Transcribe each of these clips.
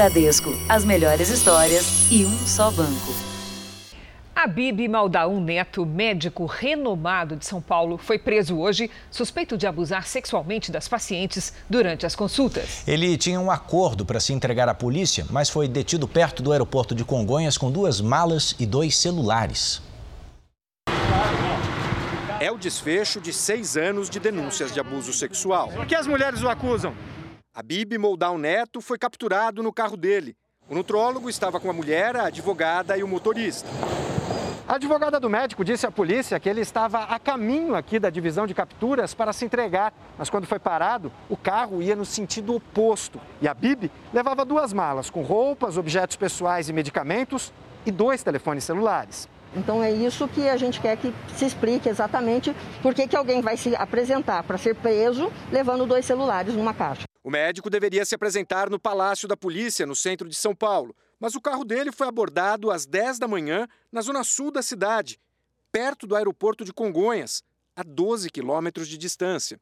Bradesco, as melhores histórias e um só banco. Habib Maldaun Neto, médico renomado de São Paulo, foi preso hoje, suspeito de abusar sexualmente das pacientes durante as consultas. Ele tinha um acordo para se entregar à polícia, mas foi detido perto do aeroporto de Congonhas com duas malas e dois celulares. É o desfecho de seis anos de denúncias de abuso sexual. Por que as mulheres o acusam? Habib Moldal Neto foi capturado no carro dele. O nutrólogo estava com a mulher, a advogada e o motorista. A advogada do médico disse à polícia que ele estava a caminho aqui da divisão de capturas para se entregar, mas quando foi parado, o carro ia no sentido oposto. E a Bibi levava duas malas com roupas, objetos pessoais e medicamentos e dois telefones celulares. Então é isso que a gente quer que se explique exatamente por que, que alguém vai se apresentar para ser preso levando dois celulares numa caixa. O médico deveria se apresentar no Palácio da Polícia, no centro de São Paulo, mas o carro dele foi abordado às 10 da manhã na zona sul da cidade, perto do aeroporto de Congonhas, a 12 quilômetros de distância.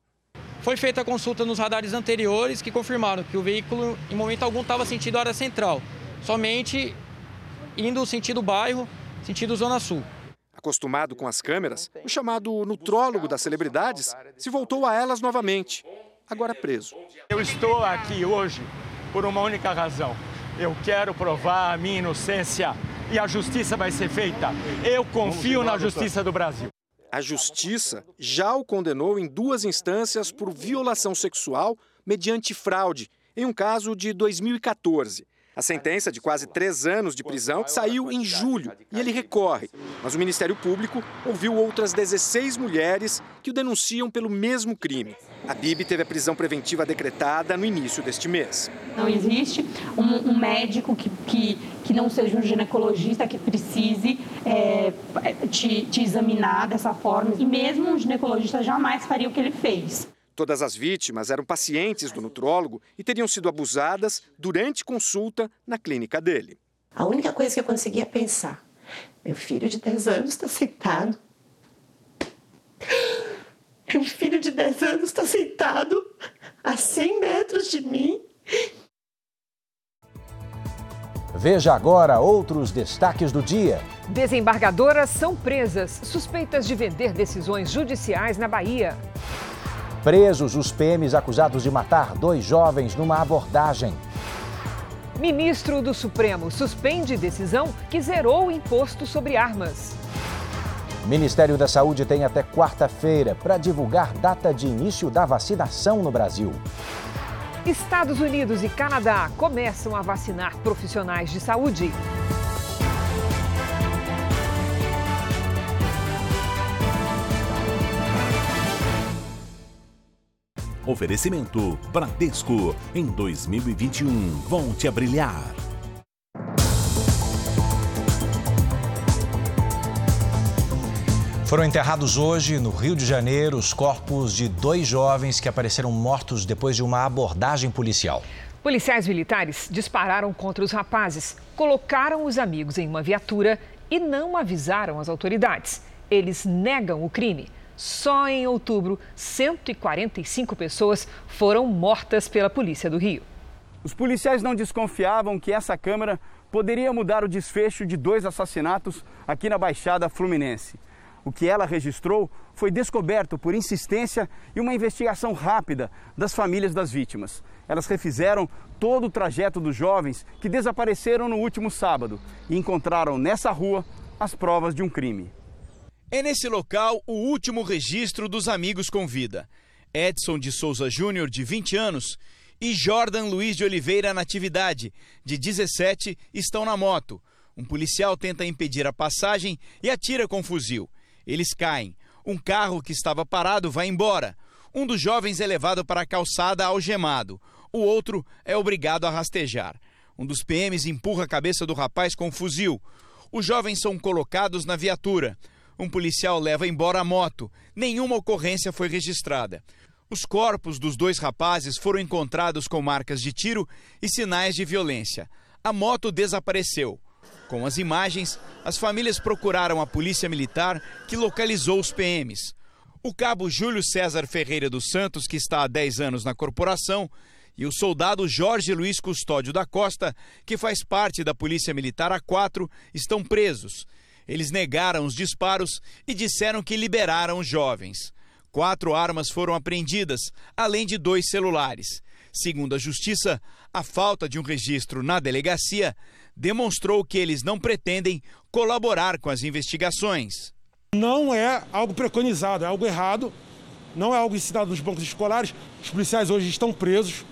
Foi feita a consulta nos radares anteriores que confirmaram que o veículo, em momento algum, estava sentido área central, somente indo sentido bairro, sentido Zona Sul. Acostumado com as câmeras, o chamado nutrólogo das celebridades se voltou a elas novamente, agora preso. Eu estou aqui hoje por uma única razão. Eu quero provar a minha inocência e a justiça vai ser feita. Eu confio na justiça do Brasil. A justiça já o condenou em duas instâncias por violação sexual mediante fraude, em um caso de 2014. A sentença de quase três anos de prisão saiu em julho e ele recorre. Mas o Ministério Público ouviu outras 16 mulheres que o denunciam pelo mesmo crime. A Bibi teve a prisão preventiva decretada no início deste mês. Não existe um, um médico que, que, que não seja um ginecologista que precise é, te, te examinar dessa forma. E mesmo um ginecologista jamais faria o que ele fez. Todas as vítimas eram pacientes do nutrólogo e teriam sido abusadas durante consulta na clínica dele. A única coisa que eu conseguia pensar: meu filho de 10 anos está sentado. Meu filho de 10 anos está sentado a 100 metros de mim. Veja agora outros destaques do dia. Desembargadoras são presas, suspeitas de vender decisões judiciais na Bahia. Presos os PMs acusados de matar dois jovens numa abordagem. Ministro do Supremo suspende decisão que zerou o imposto sobre armas. Ministério da Saúde tem até quarta-feira para divulgar data de início da vacinação no Brasil. Estados Unidos e Canadá começam a vacinar profissionais de saúde. Oferecimento Bradesco. Em 2021, volte a brilhar. Foram enterrados hoje, no Rio de Janeiro, os corpos de dois jovens que apareceram mortos depois de uma abordagem policial. Policiais militares dispararam contra os rapazes, colocaram os amigos em uma viatura e não avisaram as autoridades. Eles negam o crime. Só em outubro, 145 pessoas foram mortas pela Polícia do Rio. Os policiais não desconfiavam que essa câmera poderia mudar o desfecho de dois assassinatos aqui na Baixada Fluminense. O que ela registrou foi descoberto por insistência e uma investigação rápida das famílias das vítimas. Elas refizeram todo o trajeto dos jovens que desapareceram no último sábado e encontraram nessa rua as provas de um crime. É nesse local o último registro dos amigos com vida. Edson de Souza Júnior, de 20 anos, e Jordan Luiz de Oliveira Natividade, de 17, estão na moto. Um policial tenta impedir a passagem e atira com fuzil. Eles caem. Um carro que estava parado vai embora. Um dos jovens é levado para a calçada algemado. O outro é obrigado a rastejar. Um dos PMs empurra a cabeça do rapaz com um fuzil. Os jovens são colocados na viatura. Um policial leva embora a moto. Nenhuma ocorrência foi registrada. Os corpos dos dois rapazes foram encontrados com marcas de tiro e sinais de violência. A moto desapareceu. Com as imagens, as famílias procuraram a polícia militar que localizou os PMs. O cabo Júlio César Ferreira dos Santos, que está há 10 anos na corporação, e o soldado Jorge Luiz Custódio da Costa, que faz parte da Polícia Militar A4, estão presos. Eles negaram os disparos e disseram que liberaram os jovens. Quatro armas foram apreendidas, além de dois celulares. Segundo a Justiça, a falta de um registro na delegacia demonstrou que eles não pretendem colaborar com as investigações. Não é algo preconizado, é algo errado, não é algo ensinado nos bancos escolares. Os policiais hoje estão presos,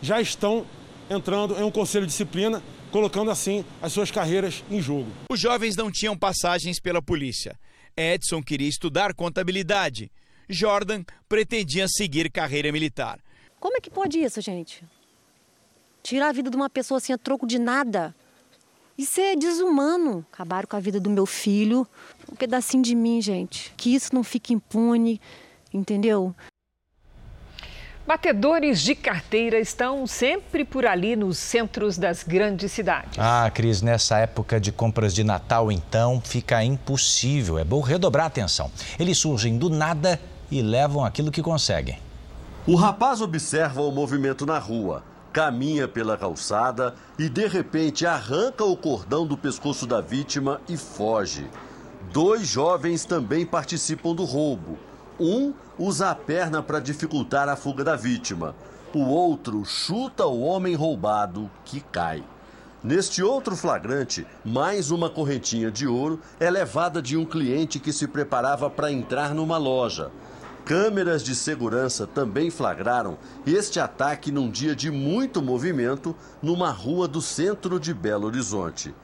já estão entrando em um conselho de disciplina, colocando assim as suas carreiras em jogo. Os jovens não tinham passagens pela polícia. Edson queria estudar contabilidade. Jordan pretendia seguir carreira militar. Como é que pode isso, gente? Tirar a vida de uma pessoa assim a troco de nada. Isso é desumano. Acabaram com a vida do meu filho, um pedacinho de mim, gente. Que isso não fique impune, entendeu? Batedores de carteira estão sempre por ali nos centros das grandes cidades. Ah, Cris, nessa época de compras de Natal, então, fica impossível. É bom redobrar a atenção. Eles surgem do nada e levam aquilo que conseguem. O rapaz observa o movimento na rua, caminha pela calçada e, de repente, arranca o cordão do pescoço da vítima e foge. Dois jovens também participam do roubo. Um usa a perna para dificultar a fuga da vítima. O outro chuta o homem roubado, que cai. Neste outro flagrante, mais uma correntinha de ouro é levada de um cliente que se preparava para entrar numa loja. Câmeras de segurança também flagraram este ataque num dia de muito movimento numa rua do centro de Belo Horizonte.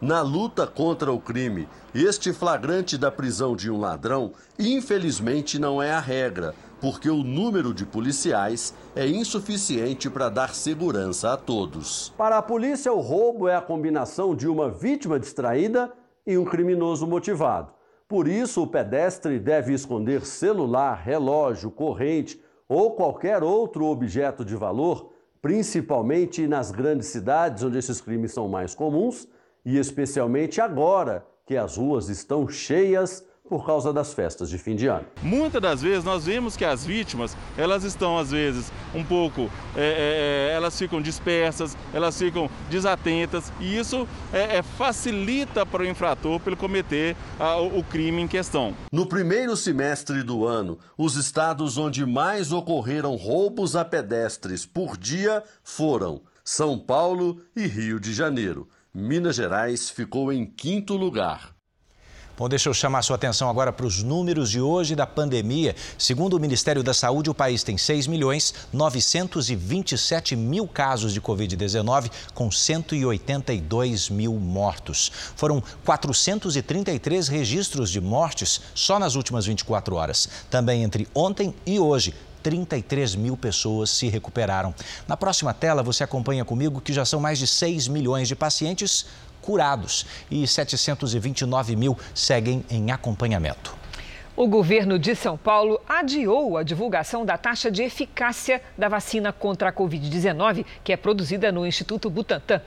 Na luta contra o crime, este flagrante da prisão de um ladrão, infelizmente, não é a regra, porque o número de policiais é insuficiente para dar segurança a todos. Para a polícia, o roubo é a combinação de uma vítima distraída e um criminoso motivado. Por isso, o pedestre deve esconder celular, relógio, corrente ou qualquer outro objeto de valor, principalmente nas grandes cidades onde esses crimes são mais comuns e especialmente agora que as ruas estão cheias por causa das festas de fim de ano. Muitas das vezes nós vemos que as vítimas, elas estão às vezes um pouco, é, é, elas ficam dispersas, elas ficam desatentas e isso é, facilita para o infrator pelo cometer a, o crime em questão. No primeiro semestre do ano, os estados onde mais ocorreram roubos a pedestres por dia foram São Paulo e Rio de Janeiro. Minas Gerais ficou em quinto lugar. Bom, deixa eu chamar sua atenção agora para os números de hoje da pandemia. Segundo o Ministério da Saúde, o país tem 6 milhões 927 mil casos de Covid-19, com 182 mil mortos. Foram 433 registros de mortes só nas últimas 24 horas. Também entre ontem e hoje, 33 mil pessoas se recuperaram. Na próxima tela, você acompanha comigo que já são mais de 6 milhões de pacientes curados e 729 mil seguem em acompanhamento. O governo de São Paulo adiou a divulgação da taxa de eficácia da vacina contra a Covid-19, que é produzida no Instituto Butantan.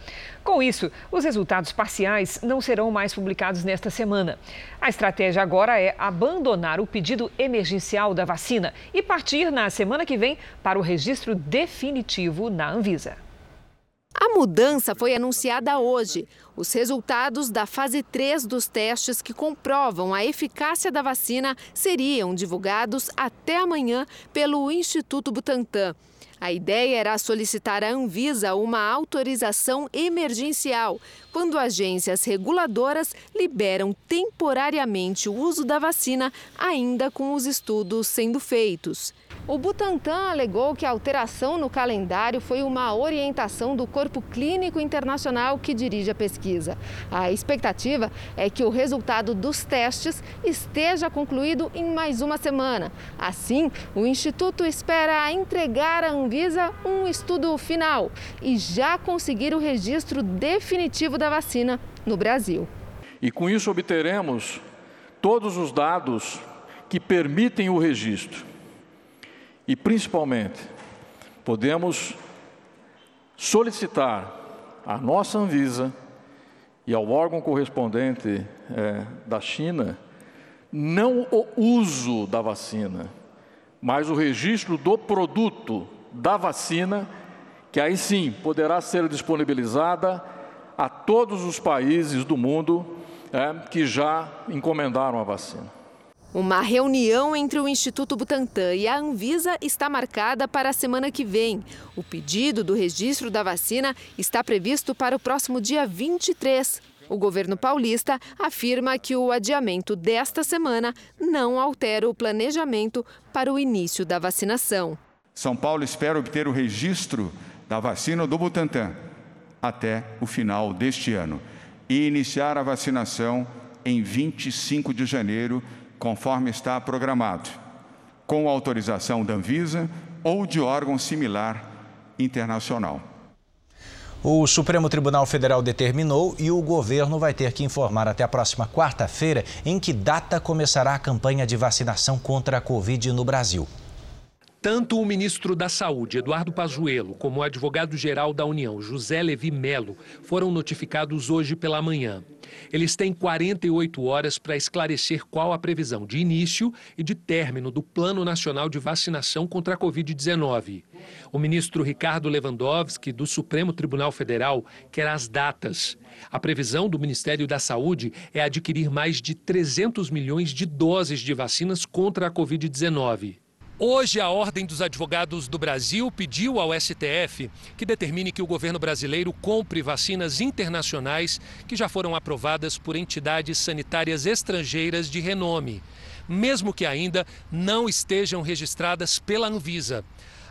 Com isso, os resultados parciais não serão mais publicados nesta semana. A estratégia agora é abandonar o pedido emergencial da vacina e partir na semana que vem para o registro definitivo na Anvisa. A mudança foi anunciada hoje. Os resultados da fase 3 dos testes que comprovam a eficácia da vacina seriam divulgados até amanhã pelo Instituto Butantan. A ideia era solicitar à Anvisa uma autorização emergencial, quando agências reguladoras liberam temporariamente o uso da vacina, ainda com os estudos sendo feitos. O Butantan alegou que a alteração no calendário foi uma orientação do Corpo Clínico Internacional que dirige a pesquisa. A expectativa é que o resultado dos testes esteja concluído em mais uma semana. Assim, o Instituto espera entregar à Anvisa um estudo final e já conseguir o registro definitivo da vacina no Brasil. E com isso obteremos todos os dados que permitem o registro e, principalmente, podemos solicitar à nossa Anvisa e ao órgão correspondente é, da China não o uso da vacina, mas o registro do produto da vacina que aí sim poderá ser disponibilizada a todos os países do mundo é, que já encomendaram a vacina. Uma reunião entre o Instituto Butantan e a Anvisa está marcada para a semana que vem. O pedido do registro da vacina está previsto para o próximo dia 23. O governo paulista afirma que o adiamento desta semana não altera o planejamento para o início da vacinação. São Paulo espera obter o registro da vacina do Butantan até o final deste ano e iniciar a vacinação em 25 de janeiro, conforme está programado, com autorização da Anvisa ou de órgão similar internacional. O Supremo Tribunal Federal determinou e o governo vai ter que informar até a próxima quarta-feira em que data começará a campanha de vacinação contra a Covid no Brasil. Tanto o ministro da Saúde, Eduardo Pazuello, como o advogado-geral da União, José Levi Melo, foram notificados hoje pela manhã. Eles têm 48 horas para esclarecer qual a previsão de início e de término do Plano Nacional de Vacinação contra a Covid-19. O ministro Ricardo Lewandowski, do Supremo Tribunal Federal, quer as datas. A previsão do Ministério da Saúde é adquirir mais de 300 milhões de doses de vacinas contra a Covid-19. Hoje, a Ordem dos Advogados do Brasil pediu ao STF que determine que o governo brasileiro compre vacinas internacionais que já foram aprovadas por entidades sanitárias estrangeiras de renome, mesmo que ainda não estejam registradas pela Anvisa.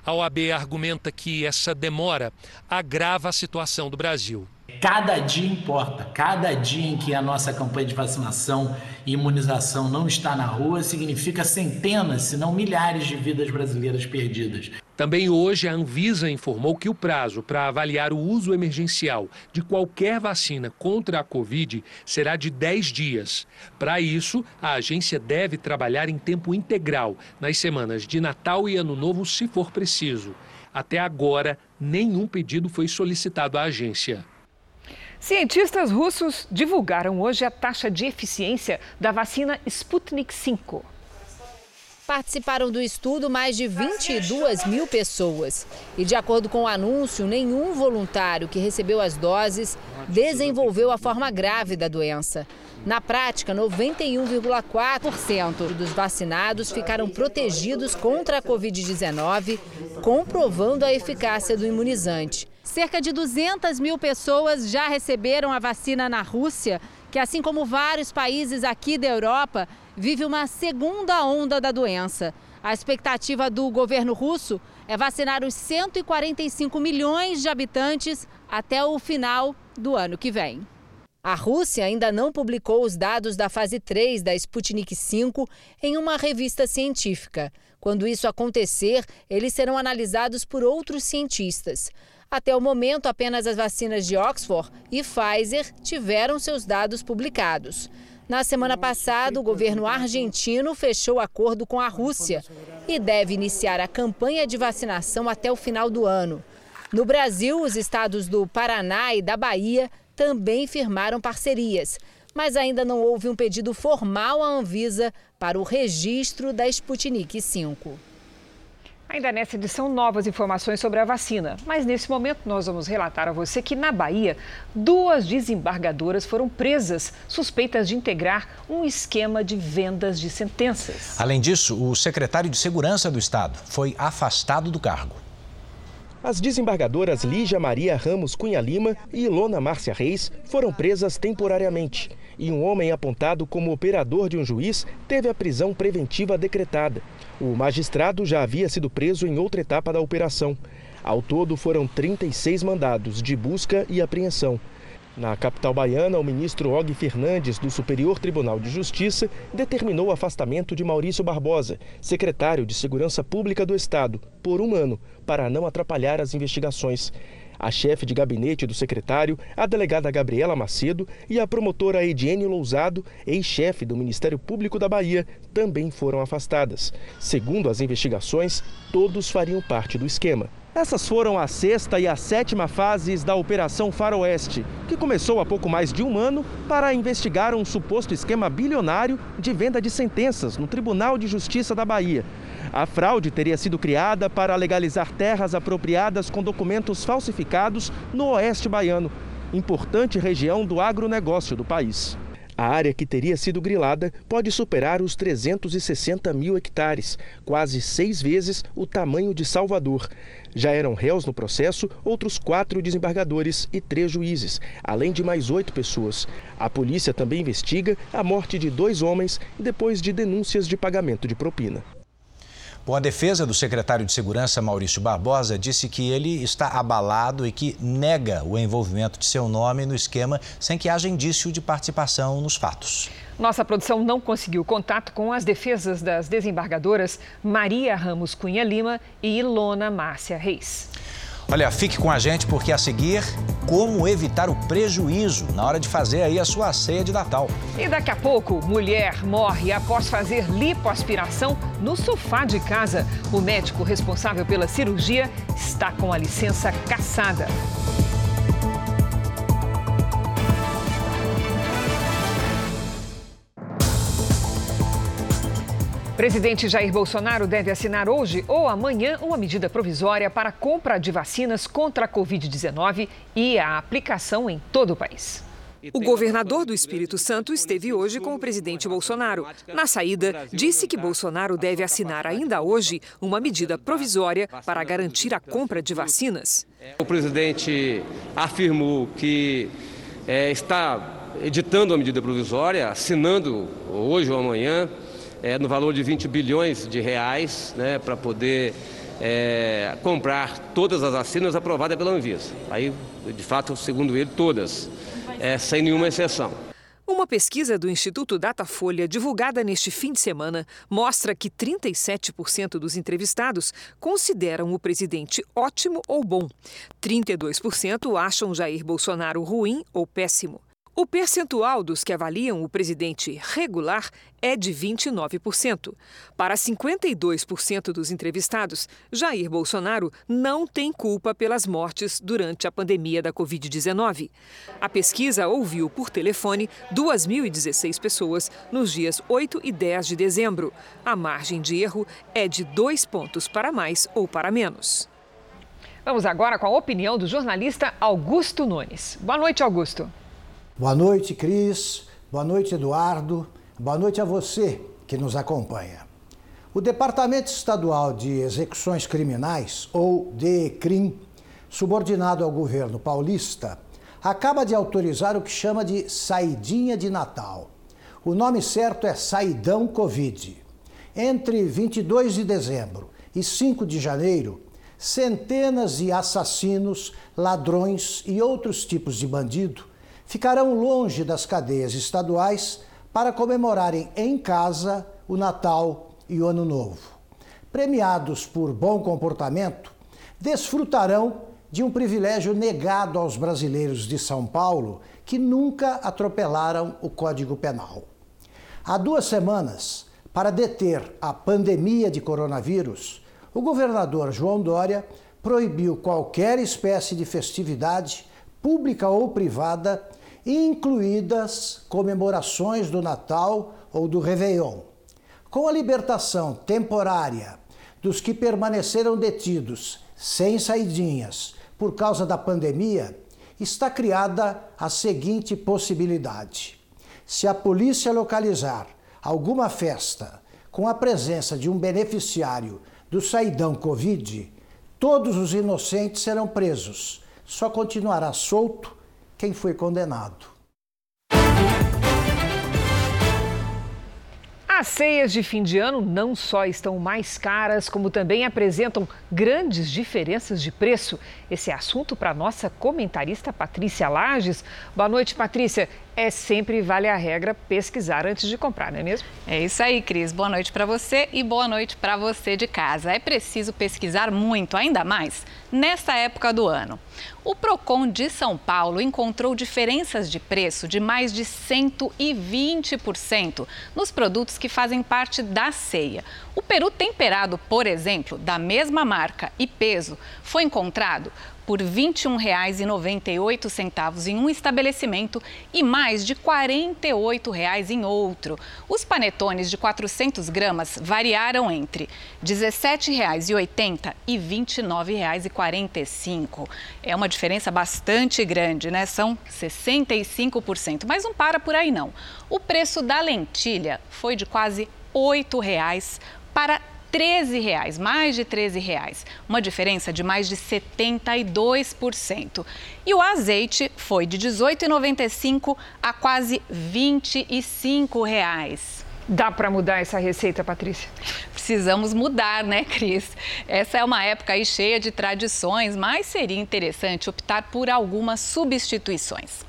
A OAB argumenta que essa demora agrava a situação do Brasil. Cada dia importa. Cada dia em que a nossa campanha de vacinação e imunização não está na rua significa centenas, se não milhares de vidas brasileiras perdidas. Também hoje a Anvisa informou que o prazo para avaliar o uso emergencial de qualquer vacina contra a Covid será de 10 dias. Para isso, a agência deve trabalhar em tempo integral nas semanas de Natal e Ano Novo, se for preciso. Até agora, nenhum pedido foi solicitado à agência. Cientistas russos divulgaram hoje a taxa de eficiência da vacina Sputnik V. Participaram do estudo mais de 22 mil pessoas. E, de acordo com o anúncio, nenhum voluntário que recebeu as doses desenvolveu a forma grave da doença. Na prática, 91,4% dos vacinados ficaram protegidos contra a Covid-19, comprovando a eficácia do imunizante. Cerca de 200 mil pessoas já receberam a vacina na Rússia, que, assim como vários países aqui da Europa, vive uma segunda onda da doença. A expectativa do governo russo é vacinar os 145 milhões de habitantes até o final do ano que vem. A Rússia ainda não publicou os dados da fase 3 da Sputnik V em uma revista científica. Quando isso acontecer, eles serão analisados por outros cientistas. Até o momento, apenas as vacinas de Oxford e Pfizer tiveram seus dados publicados. Na semana passada, o governo argentino fechou acordo com a Rússia e deve iniciar a campanha de vacinação até o final do ano. No Brasil, os estados do Paraná e da Bahia também firmaram parcerias, mas ainda não houve um pedido formal à Anvisa para o registro da Sputnik V. Ainda nessa edição, novas informações sobre a vacina. Mas nesse momento, nós vamos relatar a você que na Bahia, duas desembargadoras foram presas, suspeitas de integrar um esquema de vendas de sentenças. Além disso, o secretário de Segurança do Estado foi afastado do cargo. As desembargadoras Lígia Maria Ramos Cunha Lima e Ilona Márcia Reis foram presas temporariamente. E um homem apontado como operador de um juiz teve a prisão preventiva decretada. O magistrado já havia sido preso em outra etapa da operação. Ao todo, foram 36 mandados de busca e apreensão. Na capital baiana, o ministro Og Fernandes, do Superior Tribunal de Justiça, determinou o afastamento de Maurício Barbosa, secretário de Segurança Pública do Estado, por um ano, para não atrapalhar as investigações. A chefe de gabinete do secretário, a delegada Gabriela Macedo e a promotora Ediene Lousado, ex-chefe do Ministério Público da Bahia, também foram afastadas. Segundo as investigações, todos fariam parte do esquema. Essas foram a sexta e a sétima fases da Operação Faroeste, que começou há pouco mais de um ano para investigar um suposto esquema bilionário de venda de sentenças no Tribunal de Justiça da Bahia. A fraude teria sido criada para legalizar terras apropriadas com documentos falsificados no oeste baiano, importante região do agronegócio do país. A área que teria sido grilada pode superar os 360 mil hectares, quase seis vezes o tamanho de Salvador. Já eram réus no processo outros quatro desembargadores e três juízes, além de mais oito pessoas. A polícia também investiga a morte de dois homens depois de denúncias de pagamento de propina. Bom, a defesa do secretário de Segurança, Maurício Barbosa, disse que ele está abalado e que nega o envolvimento de seu nome no esquema sem que haja indício de participação nos fatos. Nossa produção não conseguiu contato com as defesas das desembargadoras Maria Ramos Cunha Lima e Ilona Márcia Reis. Olha, fique com a gente porque a seguir, como evitar o prejuízo na hora de fazer aí a sua ceia de Natal. E daqui a pouco, mulher morre após fazer lipoaspiração no sofá de casa. O médico responsável pela cirurgia está com a licença cassada. Presidente Jair Bolsonaro deve assinar hoje ou amanhã uma medida provisória para a compra de vacinas contra a Covid-19 e a aplicação em todo o país. O governador do Espírito Santo esteve hoje com o presidente Bolsonaro. Na saída, disse que Bolsonaro deve assinar ainda hoje uma medida provisória para garantir a compra de vacinas. O presidente afirmou que é, está editando a medida provisória, assinando hoje ou amanhã é, no valor de 20 bilhões de reais né, para poder é, comprar todas as vacinas aprovadas pela Anvisa. Aí, de fato, segundo ele, todas, é, sem nenhuma exceção. Uma pesquisa do Instituto Datafolha, divulgada neste fim de semana, mostra que 37% dos entrevistados consideram o presidente ótimo ou bom. 32% acham Jair Bolsonaro ruim ou péssimo. O percentual dos que avaliam o presidente regular é de 29%. Para 52% dos entrevistados, Jair Bolsonaro não tem culpa pelas mortes durante a pandemia da Covid-19. A pesquisa ouviu por telefone 2.016 pessoas nos dias 8 e 10 de dezembro. A margem de erro é de dois pontos para mais ou para menos. Vamos agora com a opinião do jornalista Augusto Nunes. Boa noite, Augusto. Boa noite, Cris. Boa noite, Eduardo. Boa noite a você que nos acompanha. O Departamento Estadual de Execuções Criminais, ou DECRIM, subordinado ao governo paulista, acaba de autorizar o que chama de saidinha de Natal. O nome certo é Saidão Covid. Entre 22 de dezembro e 5 de janeiro, centenas de assassinos, ladrões e outros tipos de bandido ficarão longe das cadeias estaduais para comemorarem em casa o Natal e o Ano Novo. Premiados por bom comportamento, desfrutarão de um privilégio negado aos brasileiros de São Paulo que nunca atropelaram o Código Penal. Há duas semanas, para deter a pandemia de coronavírus, o governador João Dória proibiu qualquer espécie de festividade, pública ou privada, incluídas comemorações do Natal ou do Réveillon. Com a libertação temporária dos que permaneceram detidos sem saidinhas por causa da pandemia, está criada a seguinte possibilidade: se a polícia localizar alguma festa com a presença de um beneficiário do saidão Covid, todos os inocentes serão presos. Só continuará solto quem foi condenado. As ceias de fim de ano não só estão mais caras, como também apresentam grandes diferenças de preço. Esse é assunto para nossa comentarista Patrícia Lages. Boa noite, Patrícia é sempre vale a regra pesquisar antes de comprar, não é mesmo? É isso aí, Cris. Boa noite para você e boa noite para você de casa. É preciso pesquisar muito, ainda mais nessa época do ano. O Procon de São Paulo encontrou diferenças de preço de mais de 120% nos produtos que fazem parte da ceia. O peru temperado, por exemplo, da mesma marca e peso, foi encontrado por R$ 21,98 em um estabelecimento e mais de R$ 48,00 em outro. Os panetones de 400 gramas variaram entre R$ 17,80 e R$ 29,45. É uma diferença bastante grande, né? São 65%. Mas não para por aí, não. O preço da lentilha foi de quase R$ 8,00 para 13 reais, mais de 13 reais, uma diferença de mais de 72%. E o azeite foi de 18,95 a quase 25 reais. Dá para mudar essa receita, Patrícia? Precisamos mudar, né, Cris? Essa é uma época aí cheia de tradições, mas seria interessante optar por algumas substituições.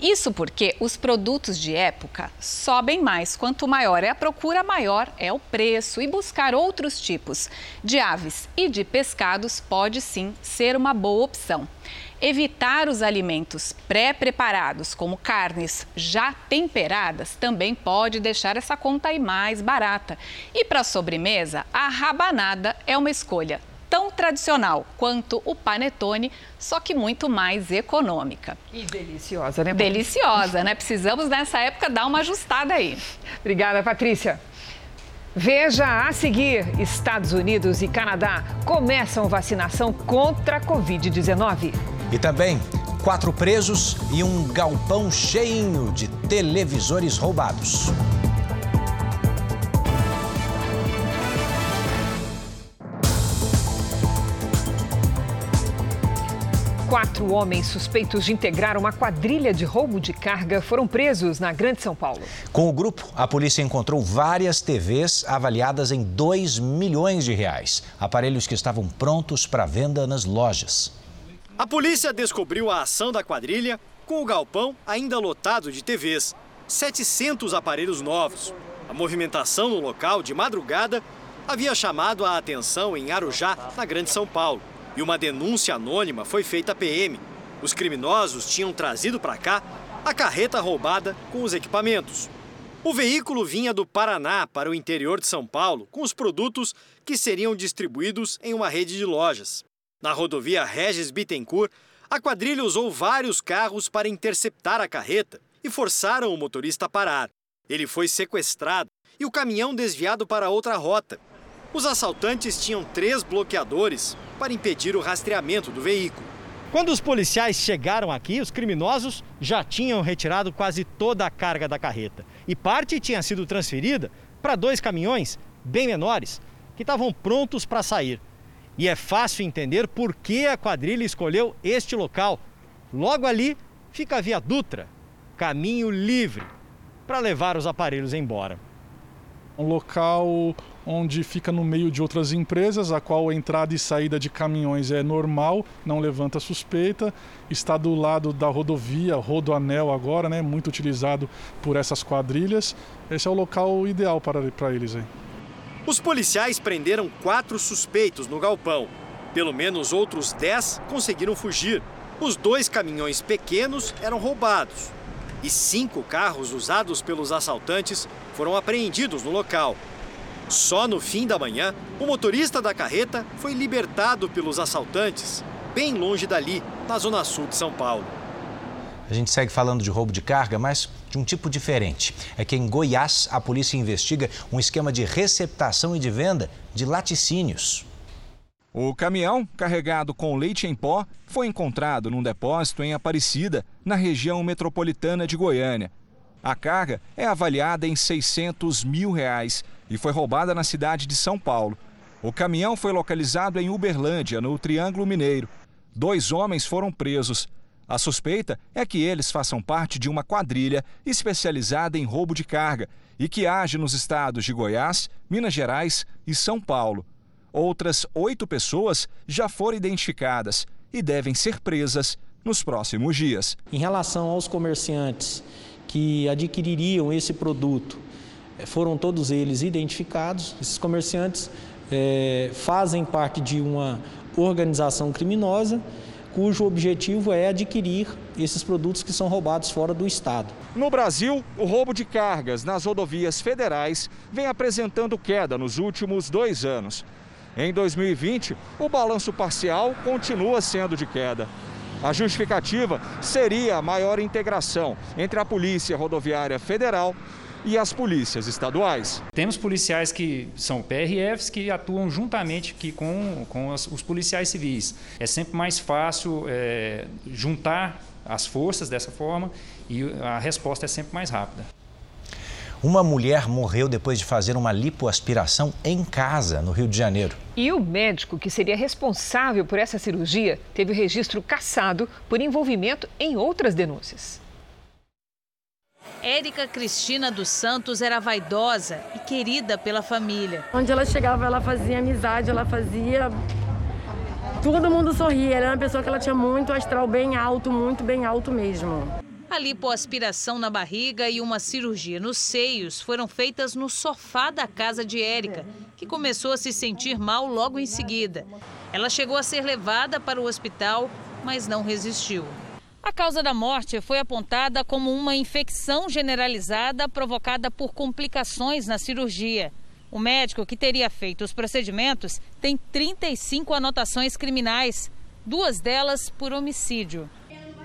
Isso porque os produtos de época sobem mais. Quanto maior é a procura, maior é o preço. E buscar outros tipos de aves e de pescados pode sim ser uma boa opção. Evitar os alimentos pré-preparados, como carnes já temperadas, também pode deixar essa conta aí mais barata. E para sobremesa, a rabanada é uma escolha tão tradicional quanto o panetone, só que muito mais econômica. E deliciosa, né? Deliciosa, né? Precisamos nessa época dar uma ajustada aí. Obrigada, Patrícia. Veja a seguir: Estados Unidos e Canadá começam vacinação contra a Covid-19. E também quatro presos e um galpão cheio de televisores roubados. Quatro homens suspeitos de integrar uma quadrilha de roubo de carga foram presos na Grande São Paulo. Com o grupo, a polícia encontrou várias TVs avaliadas em 2 milhões de reais. Aparelhos que estavam prontos para venda nas lojas. A polícia descobriu a ação da quadrilha com o galpão ainda lotado de TVs. 700 aparelhos novos. A movimentação no local de madrugada havia chamado a atenção em Arujá, na Grande São Paulo e uma denúncia anônima foi feita à PM. Os criminosos tinham trazido para cá a carreta roubada com os equipamentos. O veículo vinha do Paraná para o interior de São Paulo com os produtos que seriam distribuídos em uma rede de lojas. Na rodovia Regis Bittencourt, a quadrilha usou vários carros para interceptar a carreta e forçaram o motorista a parar. Ele foi sequestrado e o caminhão desviado para outra rota. Os assaltantes tinham três bloqueadores para impedir o rastreamento do veículo. Quando os policiais chegaram aqui, os criminosos já tinham retirado quase toda a carga da carreta e parte tinha sido transferida para dois caminhões bem menores que estavam prontos para sair. E é fácil entender por que a quadrilha escolheu este local. Logo ali fica a Via Dutra, caminho livre para levar os aparelhos embora. Um local onde fica no meio de outras empresas, a qual a entrada e saída de caminhões é normal, não levanta suspeita, está do lado da rodovia, Rodoanel agora, né, muito utilizado por essas quadrilhas. Esse é o local ideal para, para eles. Aí. Os policiais prenderam quatro suspeitos no galpão. Pelo menos outros dez conseguiram fugir. Os dois caminhões pequenos eram roubados. E cinco carros usados pelos assaltantes foram apreendidos no local. Só no fim da manhã, o motorista da carreta foi libertado pelos assaltantes, bem longe dali, na zona sul de São Paulo. A gente segue falando de roubo de carga, mas de um tipo diferente. É que em Goiás, a polícia investiga um esquema de receptação e de venda de laticínios. O caminhão, carregado com leite em pó, foi encontrado num depósito em Aparecida, na região metropolitana de Goiânia. A carga é avaliada em 600 mil reais e foi roubada na cidade de São Paulo. O caminhão foi localizado em Uberlândia, no Triângulo Mineiro. Dois homens foram presos. A suspeita é que eles façam parte de uma quadrilha especializada em roubo de carga e que age nos estados de Goiás, Minas Gerais e São Paulo. Outras oito pessoas já foram identificadas e devem ser presas nos próximos dias. Em relação aos comerciantes que adquiririam esse produto foram todos eles identificados. Esses comerciantes é, fazem parte de uma organização criminosa cujo objetivo é adquirir esses produtos que são roubados fora do estado. No Brasil, o roubo de cargas nas rodovias federais vem apresentando queda nos últimos dois anos. Em 2020, o balanço parcial continua sendo de queda. A justificativa seria a maior integração entre a Polícia Rodoviária Federal e as polícias estaduais. Temos policiais que são PRFs que atuam juntamente aqui com, com as, os policiais civis. É sempre mais fácil é, juntar as forças dessa forma e a resposta é sempre mais rápida. Uma mulher morreu depois de fazer uma lipoaspiração em casa, no Rio de Janeiro. E o médico que seria responsável por essa cirurgia teve o registro cassado por envolvimento em outras denúncias. Érica Cristina dos Santos era vaidosa e querida pela família. Onde ela chegava, ela fazia amizade, ela fazia. Todo mundo sorria. Ela era uma pessoa que ela tinha muito astral bem alto, muito bem alto mesmo. A lipoaspiração na barriga e uma cirurgia nos seios foram feitas no sofá da casa de Érica, que começou a se sentir mal logo em seguida. Ela chegou a ser levada para o hospital, mas não resistiu. A causa da morte foi apontada como uma infecção generalizada provocada por complicações na cirurgia. O médico que teria feito os procedimentos tem 35 anotações criminais, duas delas por homicídio.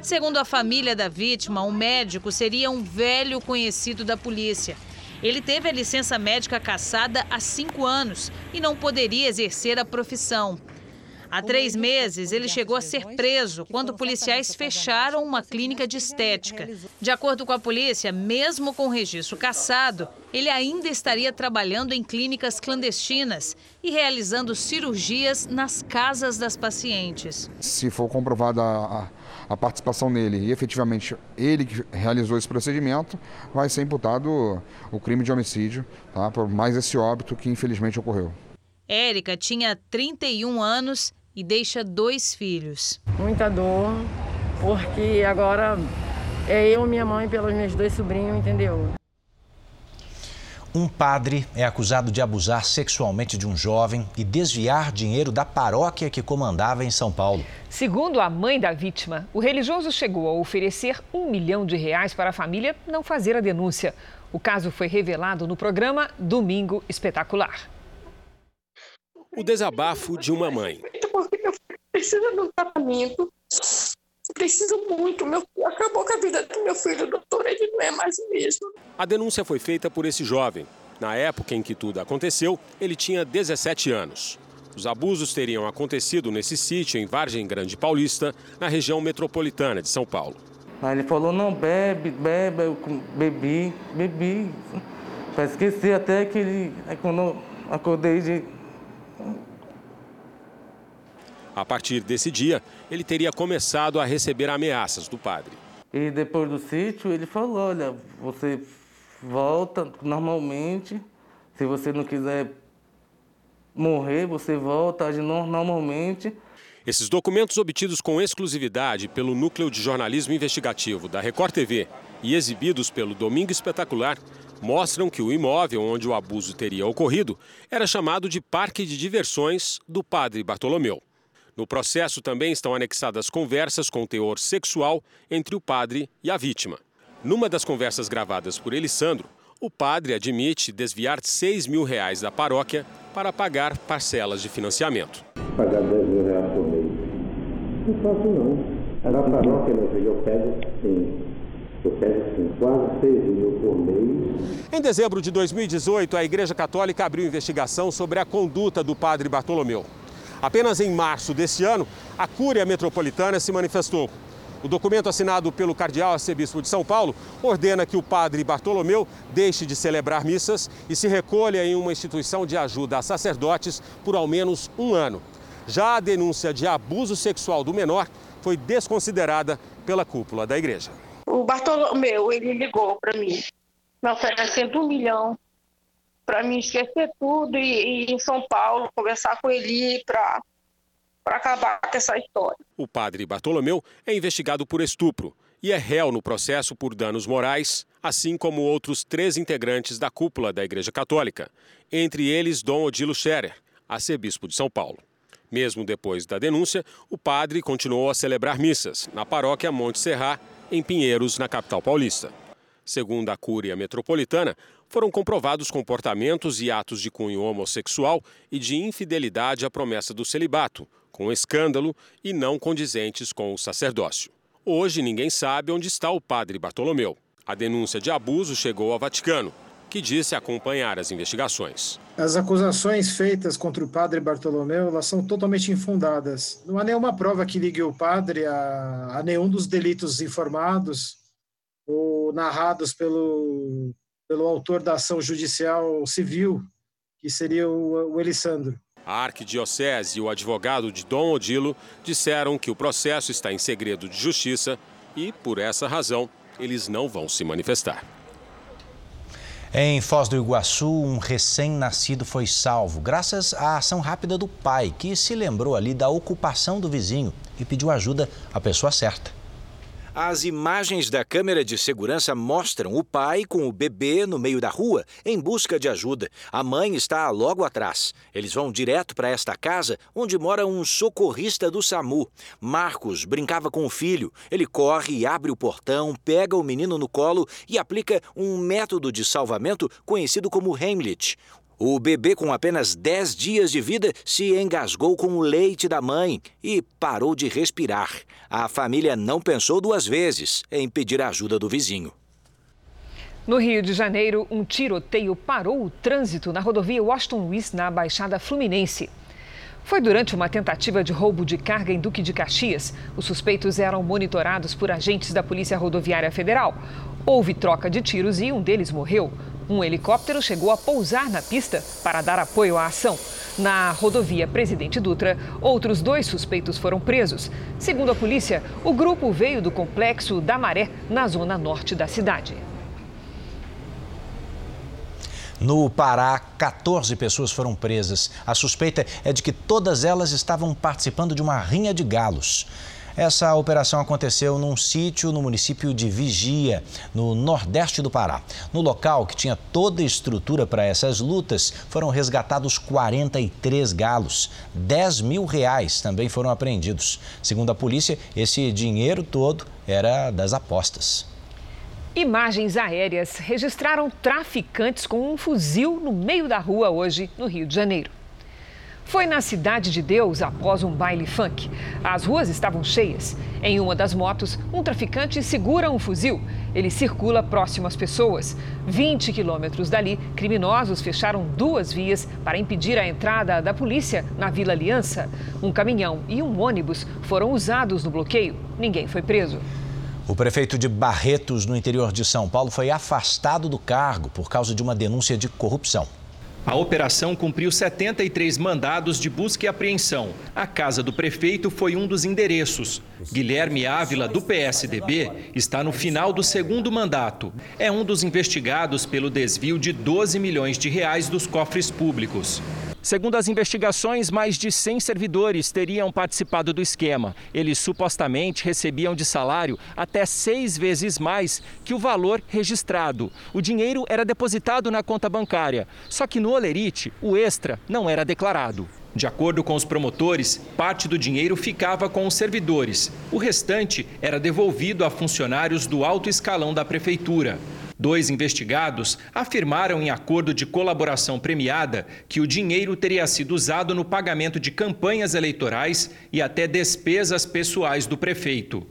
Segundo a família da vítima, o médico seria um velho conhecido da polícia. Ele teve a licença médica cassada há cinco anos e não poderia exercer a profissão. Há três meses, ele chegou a ser preso quando policiais fecharam uma clínica de estética. De acordo com a polícia, mesmo com o registro cassado, ele ainda estaria trabalhando em clínicas clandestinas e realizando cirurgias nas casas das pacientes. Se for comprovada a, a participação dele e efetivamente ele que realizou esse procedimento, vai ser imputado o crime de homicídio, tá? por mais esse óbito que infelizmente ocorreu. Érica tinha 31 anos e deixa dois filhos. Muita dor, porque agora é eu, minha mãe, pelos meus dois sobrinhos, entendeu? Um padre é acusado de abusar sexualmente de um jovem e desviar dinheiro da paróquia que comandava em São Paulo. Segundo a mãe da vítima, o religioso chegou a oferecer um milhão de reais para a família não fazer a denúncia. O caso foi revelado no programa Domingo Espetacular. O desabafo de uma mãe. Porque meu filho precisa de um tratamento. Preciso muito. Meu, acabou com a vida do meu filho, doutor. Ele não é mais o mesmo. A denúncia foi feita por esse jovem. Na época em que tudo aconteceu, ele tinha 17 anos. Os abusos teriam acontecido nesse sítio em Vargem Grande Paulista, na região metropolitana de São Paulo. Aí ele falou, não, bebe, bebe, eu bebi, bebi. Para esquecer até que ele, aí quando acordei de a partir desse dia, ele teria começado a receber ameaças do padre. E depois do sítio, ele falou: olha, você volta normalmente. Se você não quiser morrer, você volta age normalmente. Esses documentos obtidos com exclusividade pelo Núcleo de Jornalismo Investigativo da Record TV e exibidos pelo Domingo Espetacular mostram que o imóvel onde o abuso teria ocorrido era chamado de Parque de Diversões do Padre Bartolomeu. No processo também estão anexadas conversas com teor sexual entre o padre e a vítima. Numa das conversas gravadas por Elisandro, o padre admite desviar 6 mil reais da paróquia para pagar parcelas de financiamento. Pagar 10 mil reais por mês. Não faço não. Na paróquia, meu filho, eu pego sim. Eu pego sim, quase 6 mil por mês. Em dezembro de 2018, a Igreja Católica abriu investigação sobre a conduta do padre Bartolomeu. Apenas em março desse ano, a Cúria Metropolitana se manifestou. O documento assinado pelo cardeal arcebispo de São Paulo ordena que o padre Bartolomeu deixe de celebrar missas e se recolha em uma instituição de ajuda a sacerdotes por ao menos um ano. Já a denúncia de abuso sexual do menor foi desconsiderada pela cúpula da igreja. O Bartolomeu, ele ligou para mim, me oferecendo um milhão para mim esquecer tudo e, ir em São Paulo conversar com ele para para acabar com essa história. O padre Bartolomeu é investigado por estupro e é réu no processo por danos morais, assim como outros três integrantes da cúpula da Igreja Católica, entre eles Dom Odilo Scherer, arcebispo de São Paulo. Mesmo depois da denúncia, o padre continuou a celebrar missas na paróquia Monte Serrat, em Pinheiros, na capital paulista. Segundo a Cúria Metropolitana, foram comprovados comportamentos e atos de cunho homossexual e de infidelidade à promessa do celibato, com escândalo e não condizentes com o sacerdócio. Hoje ninguém sabe onde está o padre Bartolomeu. A denúncia de abuso chegou ao Vaticano, que disse acompanhar as investigações. As acusações feitas contra o padre Bartolomeu elas são totalmente infundadas. Não há nenhuma prova que ligue o padre a, a nenhum dos delitos informados ou narrados pelo, pelo autor da ação judicial civil, que seria o, o Elissandro. A arquidiocese e o advogado de Dom Odilo disseram que o processo está em segredo de justiça e, por essa razão, eles não vão se manifestar. Em Foz do Iguaçu, um recém-nascido foi salvo, graças à ação rápida do pai, que se lembrou ali da ocupação do vizinho e pediu ajuda à pessoa certa. As imagens da câmera de segurança mostram o pai com o bebê no meio da rua, em busca de ajuda. A mãe está logo atrás. Eles vão direto para esta casa, onde mora um socorrista do SAMU. Marcos brincava com o filho. Ele corre abre o portão, pega o menino no colo e aplica um método de salvamento conhecido como Heimlich. O bebê, com apenas 10 dias de vida, se engasgou com o leite da mãe e parou de respirar. A família não pensou duas vezes em pedir a ajuda do vizinho. No Rio de Janeiro, um tiroteio parou o trânsito na rodovia Washington Luiz, na Baixada Fluminense. Foi durante uma tentativa de roubo de carga em Duque de Caxias. Os suspeitos eram monitorados por agentes da Polícia Rodoviária Federal. Houve troca de tiros e um deles morreu. Um helicóptero chegou a pousar na pista para dar apoio à ação. Na rodovia Presidente Dutra, outros dois suspeitos foram presos. Segundo a polícia, o grupo veio do complexo da Maré, na zona norte da cidade. No Pará, 14 pessoas foram presas. A suspeita é de que todas elas estavam participando de uma rinha de galos. Essa operação aconteceu num sítio no município de Vigia, no nordeste do Pará. No local, que tinha toda a estrutura para essas lutas, foram resgatados 43 galos. 10 mil reais também foram apreendidos. Segundo a polícia, esse dinheiro todo era das apostas. Imagens aéreas registraram traficantes com um fuzil no meio da rua hoje, no Rio de Janeiro. Foi na Cidade de Deus após um baile funk. As ruas estavam cheias. Em uma das motos, um traficante segura um fuzil. Ele circula próximo às pessoas. 20 quilômetros dali, criminosos fecharam duas vias para impedir a entrada da polícia na Vila Aliança. Um caminhão e um ônibus foram usados no bloqueio. Ninguém foi preso. O prefeito de Barretos, no interior de São Paulo, foi afastado do cargo por causa de uma denúncia de corrupção. A operação cumpriu 73 mandados de busca e apreensão. A casa do prefeito foi um dos endereços. Guilherme Ávila, do PSDB, está no final do segundo mandato. É um dos investigados pelo desvio de 12 milhões de reais dos cofres públicos. Segundo as investigações, mais de 100 servidores teriam participado do esquema. Eles supostamente recebiam de salário até seis vezes mais que o valor registrado. O dinheiro era depositado na conta bancária, só que no Olerite, o extra não era declarado. De acordo com os promotores, parte do dinheiro ficava com os servidores. O restante era devolvido a funcionários do alto escalão da prefeitura. Dois investigados afirmaram em acordo de colaboração premiada que o dinheiro teria sido usado no pagamento de campanhas eleitorais e até despesas pessoais do prefeito.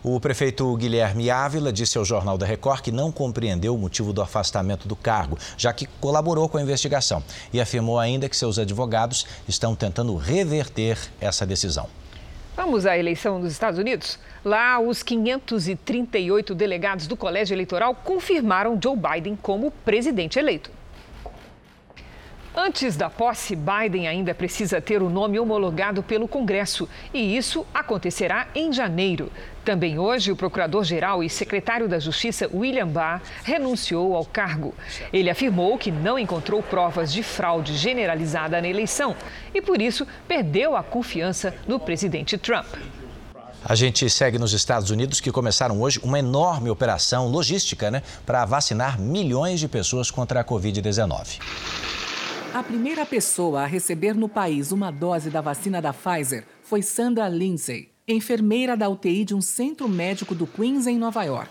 O prefeito Guilherme Ávila disse ao Jornal da Record que não compreendeu o motivo do afastamento do cargo, já que colaborou com a investigação. E afirmou ainda que seus advogados estão tentando reverter essa decisão. Vamos à eleição nos Estados Unidos? Lá, os 538 delegados do Colégio Eleitoral confirmaram Joe Biden como presidente eleito. Antes da posse, Biden ainda precisa ter o nome homologado pelo Congresso e isso acontecerá em janeiro. Também hoje, o procurador-geral e secretário da Justiça, William Barr, renunciou ao cargo. Ele afirmou que não encontrou provas de fraude generalizada na eleição e, por isso, perdeu a confiança no presidente Trump. A gente segue nos Estados Unidos, que começaram hoje uma enorme operação logística né, para vacinar milhões de pessoas contra a Covid-19. A primeira pessoa a receber no país uma dose da vacina da Pfizer foi Sandra Lindsay, enfermeira da UTI de um centro médico do Queens, em Nova York.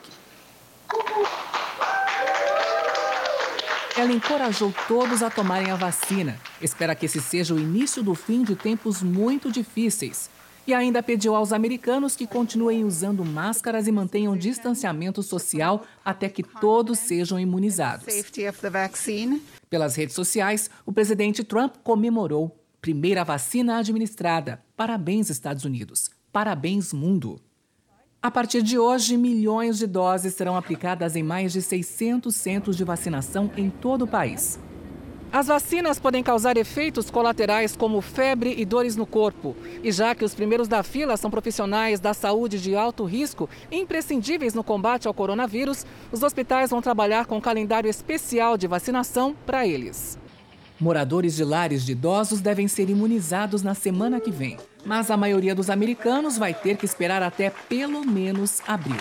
Ela encorajou todos a tomarem a vacina. Espera que esse seja o início do fim de tempos muito difíceis. E ainda pediu aos americanos que continuem usando máscaras e mantenham distanciamento social até que todos sejam imunizados. Pelas redes sociais, o presidente Trump comemorou. Primeira vacina administrada. Parabéns, Estados Unidos. Parabéns, mundo. A partir de hoje, milhões de doses serão aplicadas em mais de 600 centros de vacinação em todo o país. As vacinas podem causar efeitos colaterais como febre e dores no corpo. E já que os primeiros da fila são profissionais da saúde de alto risco, imprescindíveis no combate ao coronavírus, os hospitais vão trabalhar com um calendário especial de vacinação para eles. Moradores de lares de idosos devem ser imunizados na semana que vem mas a maioria dos americanos vai ter que esperar até pelo menos abril.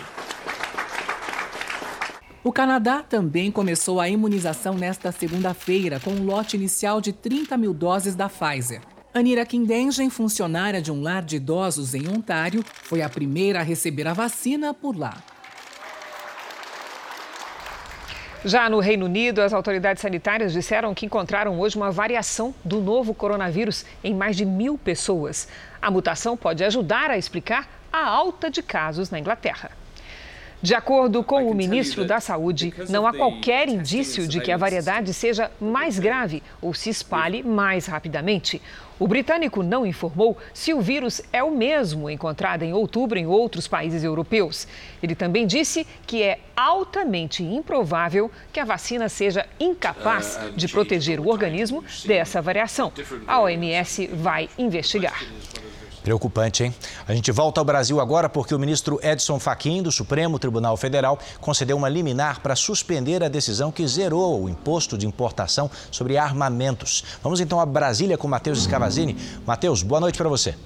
O Canadá também começou a imunização nesta segunda-feira, com um lote inicial de 30 mil doses da Pfizer. Anira Kindengen, funcionária de um lar de idosos em Ontário, foi a primeira a receber a vacina por lá. Já no Reino Unido, as autoridades sanitárias disseram que encontraram hoje uma variação do novo coronavírus em mais de mil pessoas. A mutação pode ajudar a explicar a alta de casos na Inglaterra. De acordo com o ministro da Saúde, não há qualquer indício de que a variedade seja mais grave ou se espalhe mais rapidamente. O britânico não informou se o vírus é o mesmo encontrado em outubro em outros países europeus. Ele também disse que é altamente improvável que a vacina seja incapaz de proteger o organismo dessa variação. A OMS vai investigar. Preocupante, hein? A gente volta ao Brasil agora porque o ministro Edson Fachin, do Supremo Tribunal Federal, concedeu uma liminar para suspender a decisão que zerou o imposto de importação sobre armamentos. Vamos então a Brasília com Matheus Escavazini. Matheus, boa noite para você.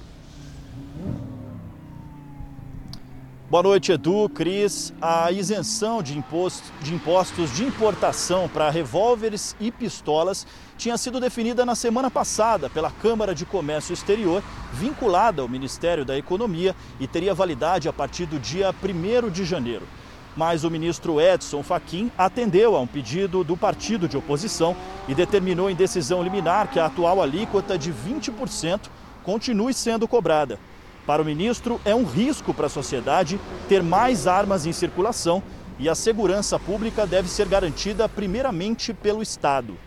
Boa noite, Edu, Cris. A isenção de, imposto, de impostos de importação para revólveres e pistolas tinha sido definida na semana passada pela Câmara de Comércio Exterior, vinculada ao Ministério da Economia e teria validade a partir do dia 1 de janeiro. Mas o ministro Edson Fachin atendeu a um pedido do partido de oposição e determinou em decisão liminar que a atual alíquota de 20% continue sendo cobrada. Para o ministro, é um risco para a sociedade ter mais armas em circulação e a segurança pública deve ser garantida primeiramente pelo Estado.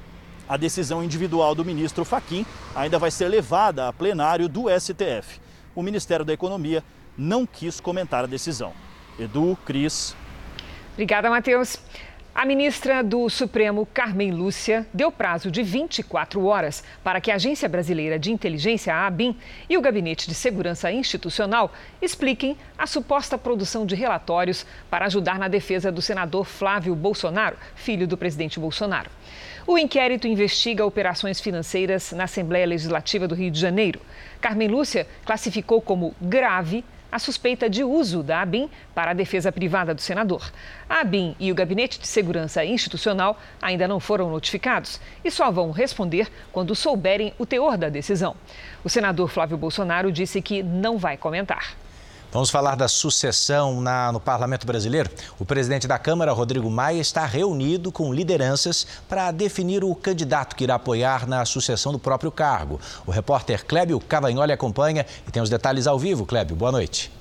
A decisão individual do ministro Faquim ainda vai ser levada a plenário do STF. O Ministério da Economia não quis comentar a decisão. Edu, Cris. Obrigada, Matheus. A ministra do Supremo, Carmen Lúcia, deu prazo de 24 horas para que a Agência Brasileira de Inteligência, a ABIN, e o Gabinete de Segurança Institucional expliquem a suposta produção de relatórios para ajudar na defesa do senador Flávio Bolsonaro, filho do presidente Bolsonaro. O inquérito investiga operações financeiras na Assembleia Legislativa do Rio de Janeiro. Carmen Lúcia classificou como grave a suspeita de uso da ABIN para a defesa privada do senador. A ABIN e o Gabinete de Segurança Institucional ainda não foram notificados e só vão responder quando souberem o teor da decisão. O senador Flávio Bolsonaro disse que não vai comentar. Vamos falar da sucessão na, no Parlamento Brasileiro. O presidente da Câmara, Rodrigo Maia, está reunido com lideranças para definir o candidato que irá apoiar na sucessão do próprio cargo. O repórter Clébio Cavagnoli acompanha e tem os detalhes ao vivo. Clébio, boa noite.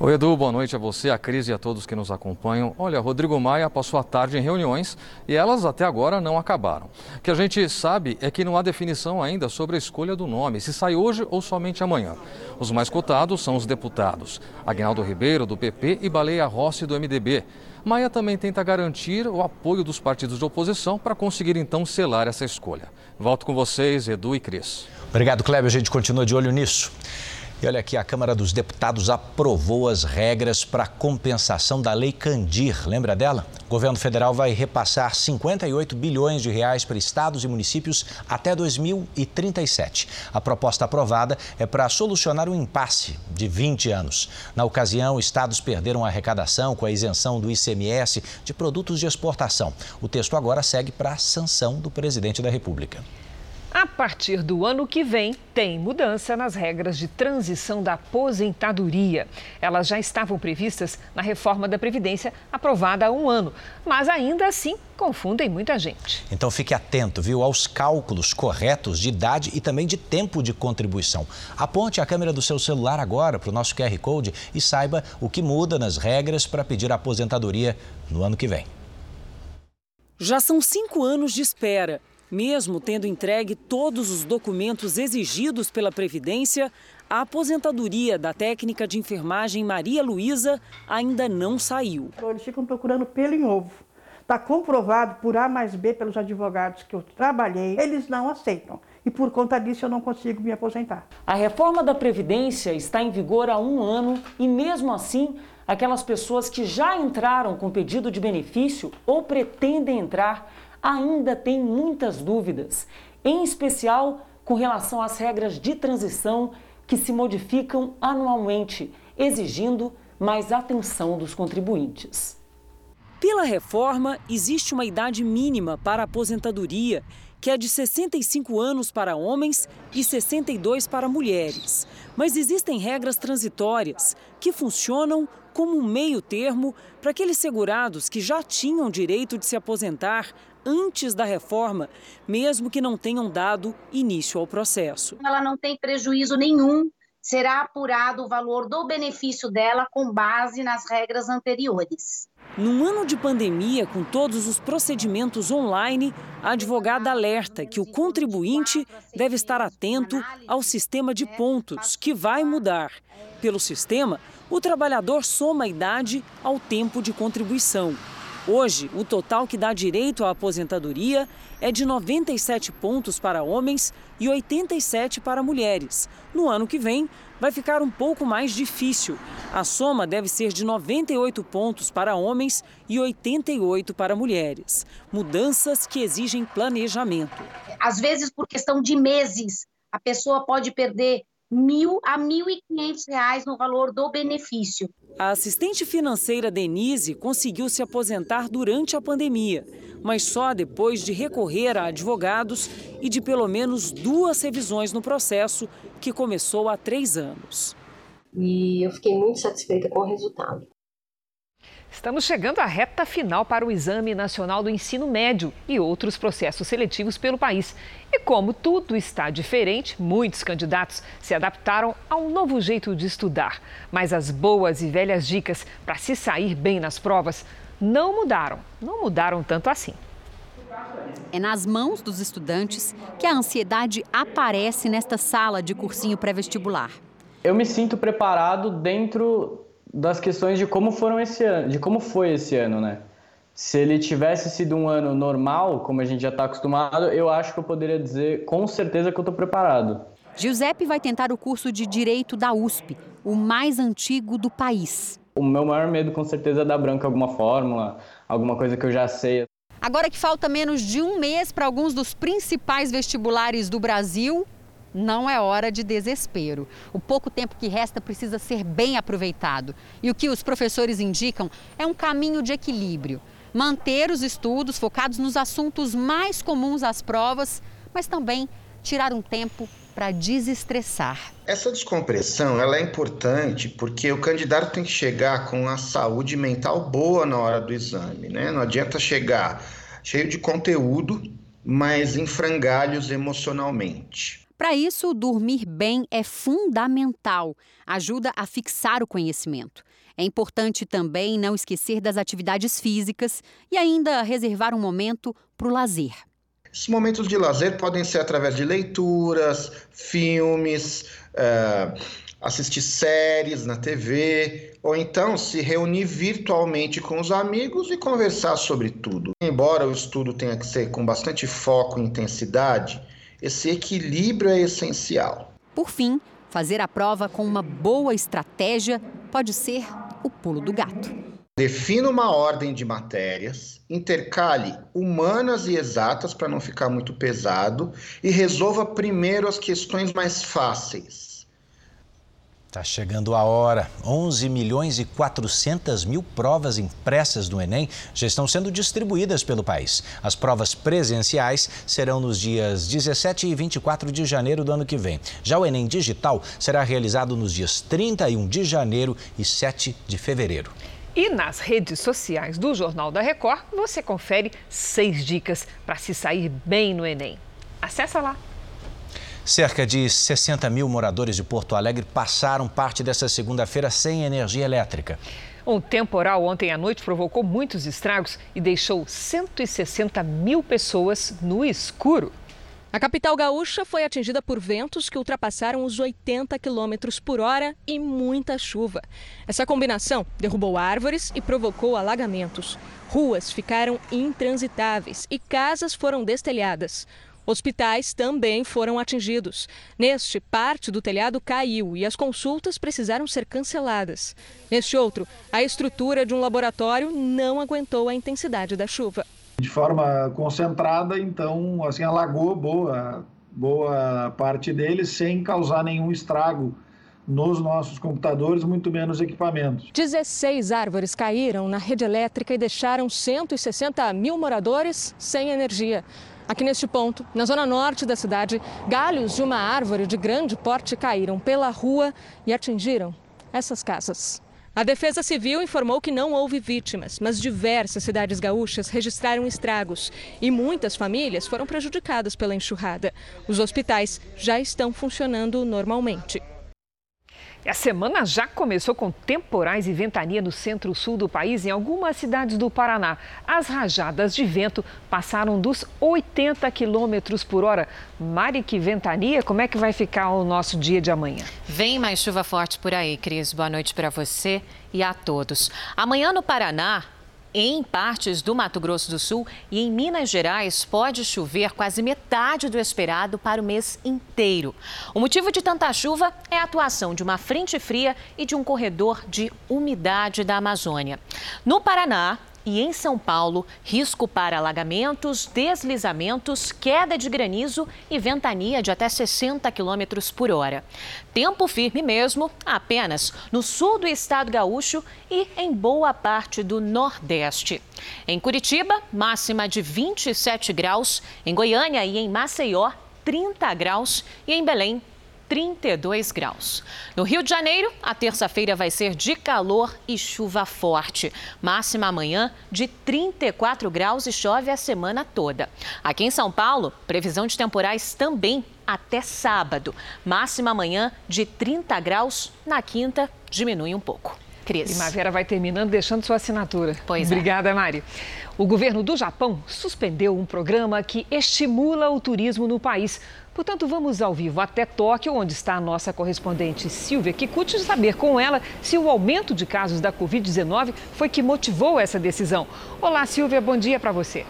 Oi, Edu, boa noite a você, a Cris e a todos que nos acompanham. Olha, Rodrigo Maia passou a tarde em reuniões e elas até agora não acabaram. O que a gente sabe é que não há definição ainda sobre a escolha do nome, se sai hoje ou somente amanhã. Os mais cotados são os deputados Agnaldo Ribeiro, do PP, e Baleia Rossi, do MDB. Maia também tenta garantir o apoio dos partidos de oposição para conseguir então selar essa escolha. Volto com vocês, Edu e Cris. Obrigado, Cléber. A gente continua de olho nisso. E olha aqui, a Câmara dos Deputados aprovou as regras para compensação da Lei Candir. Lembra dela? O governo federal vai repassar 58 bilhões de reais para estados e municípios até 2037. A proposta aprovada é para solucionar um impasse de 20 anos. Na ocasião, estados perderam a arrecadação com a isenção do ICMS de produtos de exportação. O texto agora segue para a sanção do presidente da República. A partir do ano que vem, tem mudança nas regras de transição da aposentadoria. Elas já estavam previstas na reforma da Previdência aprovada há um ano, mas ainda assim confundem muita gente. Então fique atento, viu, aos cálculos corretos de idade e também de tempo de contribuição. Aponte a câmera do seu celular agora para o nosso QR Code e saiba o que muda nas regras para pedir a aposentadoria no ano que vem. Já são cinco anos de espera. Mesmo tendo entregue todos os documentos exigidos pela Previdência, a aposentadoria da técnica de enfermagem Maria Luísa ainda não saiu. Eles ficam procurando pelo em ovo. Está comprovado por A mais B pelos advogados que eu trabalhei, eles não aceitam. E por conta disso eu não consigo me aposentar. A reforma da Previdência está em vigor há um ano e, mesmo assim, aquelas pessoas que já entraram com pedido de benefício ou pretendem entrar ainda têm muitas dúvidas, em especial com relação às regras de transição que se modificam anualmente, exigindo mais atenção dos contribuintes. Pela reforma, existe uma idade mínima para a aposentadoria, que é de 65 anos para homens e 62 para mulheres. Mas existem regras transitórias que funcionam como um meio termo para aqueles segurados que já tinham direito de se aposentar antes da reforma, mesmo que não tenham dado início ao processo. Ela não tem prejuízo nenhum, será apurado o valor do benefício dela com base nas regras anteriores. Num ano de pandemia, com todos os procedimentos online, a advogada alerta que o contribuinte deve estar atento ao sistema de pontos, que vai mudar. Pelo sistema, o trabalhador soma a idade ao tempo de contribuição. Hoje, o total que dá direito à aposentadoria é de 97 pontos para homens e 87 para mulheres. No ano que vem, vai ficar um pouco mais difícil. A soma deve ser de 98 pontos para homens e 88 para mulheres. Mudanças que exigem planejamento. Às vezes, por questão de meses, a pessoa pode perder mil a mil e quinhentos reais no valor do benefício. A assistente financeira Denise conseguiu se aposentar durante a pandemia, mas só depois de recorrer a advogados e de pelo menos duas revisões no processo, que começou há três anos. E eu fiquei muito satisfeita com o resultado. Estamos chegando à reta final para o Exame Nacional do Ensino Médio e outros processos seletivos pelo país. E como tudo está diferente, muitos candidatos se adaptaram a um novo jeito de estudar. Mas as boas e velhas dicas para se sair bem nas provas não mudaram. Não mudaram tanto assim. É nas mãos dos estudantes que a ansiedade aparece nesta sala de cursinho pré-vestibular. Eu me sinto preparado dentro das questões de como foram esse ano, de como foi esse ano, né? Se ele tivesse sido um ano normal, como a gente já está acostumado, eu acho que eu poderia dizer com certeza que eu estou preparado. Giuseppe vai tentar o curso de Direito da USP, o mais antigo do país. O meu maior medo, com certeza, é dar branco alguma fórmula, alguma coisa que eu já sei. Agora que falta menos de um mês para alguns dos principais vestibulares do Brasil, não é hora de desespero. O pouco tempo que resta precisa ser bem aproveitado. E o que os professores indicam é um caminho de equilíbrio. Manter os estudos focados nos assuntos mais comuns às provas, mas também tirar um tempo para desestressar. Essa descompressão ela é importante porque o candidato tem que chegar com a saúde mental boa na hora do exame, né? Não adianta chegar cheio de conteúdo, mas em frangalhos emocionalmente. Para isso, dormir bem é fundamental, ajuda a fixar o conhecimento. É importante também não esquecer das atividades físicas e ainda reservar um momento para o lazer. Esses momentos de lazer podem ser através de leituras, filmes, é, assistir séries na TV, ou então se reunir virtualmente com os amigos e conversar sobre tudo. Embora o estudo tenha que ser com bastante foco e intensidade, esse equilíbrio é essencial. Por fim, Fazer a prova com uma boa estratégia pode ser o pulo do gato. Defina uma ordem de matérias, intercale humanas e exatas para não ficar muito pesado e resolva primeiro as questões mais fáceis. Está chegando a hora. 11 milhões e 400 mil provas impressas do Enem já estão sendo distribuídas pelo país. As provas presenciais serão nos dias 17 e 24 de janeiro do ano que vem. Já o Enem digital será realizado nos dias 31 de janeiro e 7 de fevereiro. E nas redes sociais do Jornal da Record, você confere seis dicas para se sair bem no Enem. Acesse lá. Cerca de 60 mil moradores de Porto Alegre passaram parte dessa segunda-feira sem energia elétrica. Um temporal ontem à noite provocou muitos estragos e deixou 160 mil pessoas no escuro. A capital gaúcha foi atingida por ventos que ultrapassaram os 80 quilômetros por hora e muita chuva. Essa combinação derrubou árvores e provocou alagamentos. Ruas ficaram intransitáveis e casas foram destelhadas. Hospitais também foram atingidos. Neste, parte do telhado caiu e as consultas precisaram ser canceladas. Neste outro, a estrutura de um laboratório não aguentou a intensidade da chuva. De forma concentrada, então, assim, alagou boa, boa parte deles sem causar nenhum estrago nos nossos computadores, muito menos equipamentos. 16 árvores caíram na rede elétrica e deixaram 160 mil moradores sem energia. Aqui neste ponto, na zona norte da cidade, galhos de uma árvore de grande porte caíram pela rua e atingiram essas casas. A Defesa Civil informou que não houve vítimas, mas diversas cidades gaúchas registraram estragos e muitas famílias foram prejudicadas pela enxurrada. Os hospitais já estão funcionando normalmente. A semana já começou com temporais e ventania no centro-sul do país, em algumas cidades do Paraná. As rajadas de vento passaram dos 80 quilômetros por hora. Mari, que ventania, como é que vai ficar o nosso dia de amanhã? Vem mais chuva forte por aí, Cris. Boa noite para você e a todos. Amanhã no Paraná, em partes do Mato Grosso do Sul e em Minas Gerais, pode chover quase metade do esperado para o mês inteiro. O motivo de tanta chuva é a atuação de uma frente fria e de um corredor de umidade da Amazônia. No Paraná, e em São Paulo, risco para alagamentos, deslizamentos, queda de granizo e ventania de até 60 km por hora. Tempo firme mesmo apenas no sul do estado gaúcho e em boa parte do Nordeste. Em Curitiba, máxima de 27 graus, em Goiânia e em Maceió, 30 graus e em Belém, 32 graus. No Rio de Janeiro, a terça-feira vai ser de calor e chuva forte. Máxima amanhã de 34 graus e chove a semana toda. Aqui em São Paulo, previsão de temporais também até sábado. Máxima amanhã de 30 graus. Na quinta, diminui um pouco. Cris. Primavera vai terminando deixando sua assinatura. Pois é. Obrigada, é. Mari. O governo do Japão suspendeu um programa que estimula o turismo no país. Portanto, vamos ao vivo até Tóquio, onde está a nossa correspondente Silvia Kikuchi, saber com ela se o aumento de casos da Covid-19 foi que motivou essa decisão. Olá, Silvia, bom dia para você.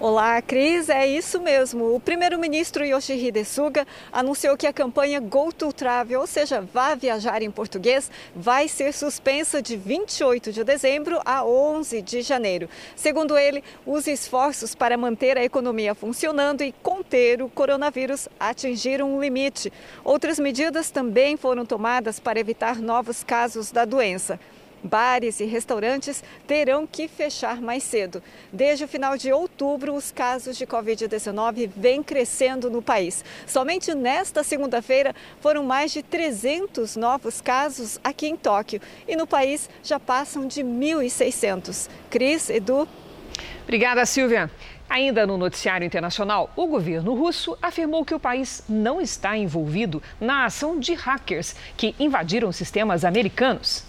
Olá, Cris. É isso mesmo. O primeiro-ministro Yoshihide Suga anunciou que a campanha Go to Travel, ou seja, vá viajar em português, vai ser suspensa de 28 de dezembro a 11 de janeiro. Segundo ele, os esforços para manter a economia funcionando e conter o coronavírus atingiram um limite. Outras medidas também foram tomadas para evitar novos casos da doença. Bares e restaurantes terão que fechar mais cedo. Desde o final de outubro, os casos de Covid-19 vêm crescendo no país. Somente nesta segunda-feira foram mais de 300 novos casos aqui em Tóquio. E no país já passam de 1.600. Cris, Edu. Obrigada, Silvia. Ainda no noticiário internacional, o governo russo afirmou que o país não está envolvido na ação de hackers que invadiram sistemas americanos.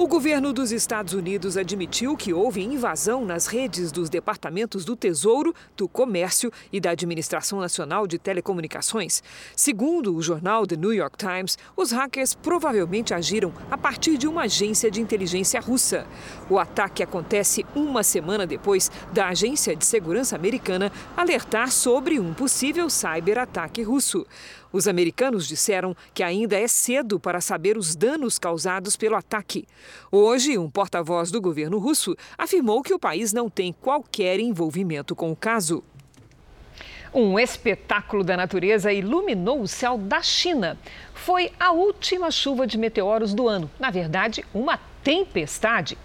O governo dos Estados Unidos admitiu que houve invasão nas redes dos departamentos do Tesouro, do Comércio e da Administração Nacional de Telecomunicações. Segundo o jornal The New York Times, os hackers provavelmente agiram a partir de uma agência de inteligência russa. O ataque acontece uma semana depois da Agência de Segurança Americana alertar sobre um possível cyberataque russo. Os americanos disseram que ainda é cedo para saber os danos causados pelo ataque. Hoje, um porta-voz do governo russo afirmou que o país não tem qualquer envolvimento com o caso. Um espetáculo da natureza iluminou o céu da China. Foi a última chuva de meteoros do ano. Na verdade, uma tempestade.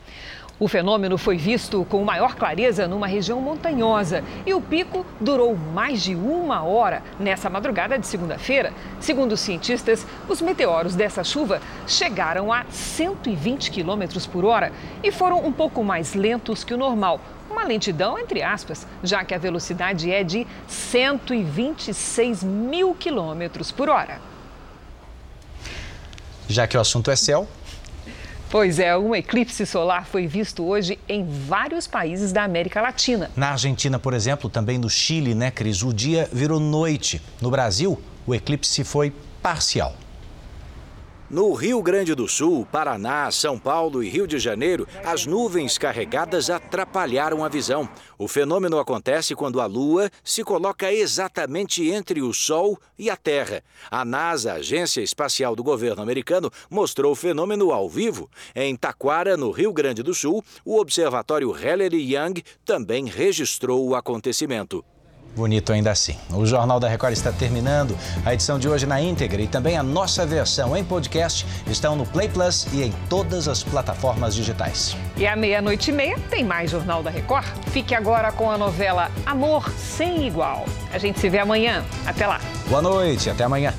O fenômeno foi visto com maior clareza numa região montanhosa e o pico durou mais de uma hora nessa madrugada de segunda-feira. Segundo os cientistas, os meteoros dessa chuva chegaram a 120 quilômetros por hora e foram um pouco mais lentos que o normal. Uma lentidão, entre aspas, já que a velocidade é de 126 mil quilômetros por hora. Já que o assunto é céu, Pois é, um eclipse solar foi visto hoje em vários países da América Latina. Na Argentina, por exemplo, também no Chile, né, Cris? O dia virou noite. No Brasil, o eclipse foi parcial. No Rio Grande do Sul, Paraná, São Paulo e Rio de Janeiro, as nuvens carregadas atrapalharam a visão. O fenômeno acontece quando a Lua se coloca exatamente entre o Sol e a Terra. A NASA, Agência Espacial do Governo Americano, mostrou o fenômeno ao vivo. Em Taquara, no Rio Grande do Sul, o Observatório Heller Young também registrou o acontecimento. Bonito ainda assim. O Jornal da Record está terminando. A edição de hoje na íntegra e também a nossa versão em podcast estão no Play Plus e em todas as plataformas digitais. E à meia-noite e meia tem mais Jornal da Record. Fique agora com a novela Amor Sem Igual. A gente se vê amanhã. Até lá. Boa noite, até amanhã.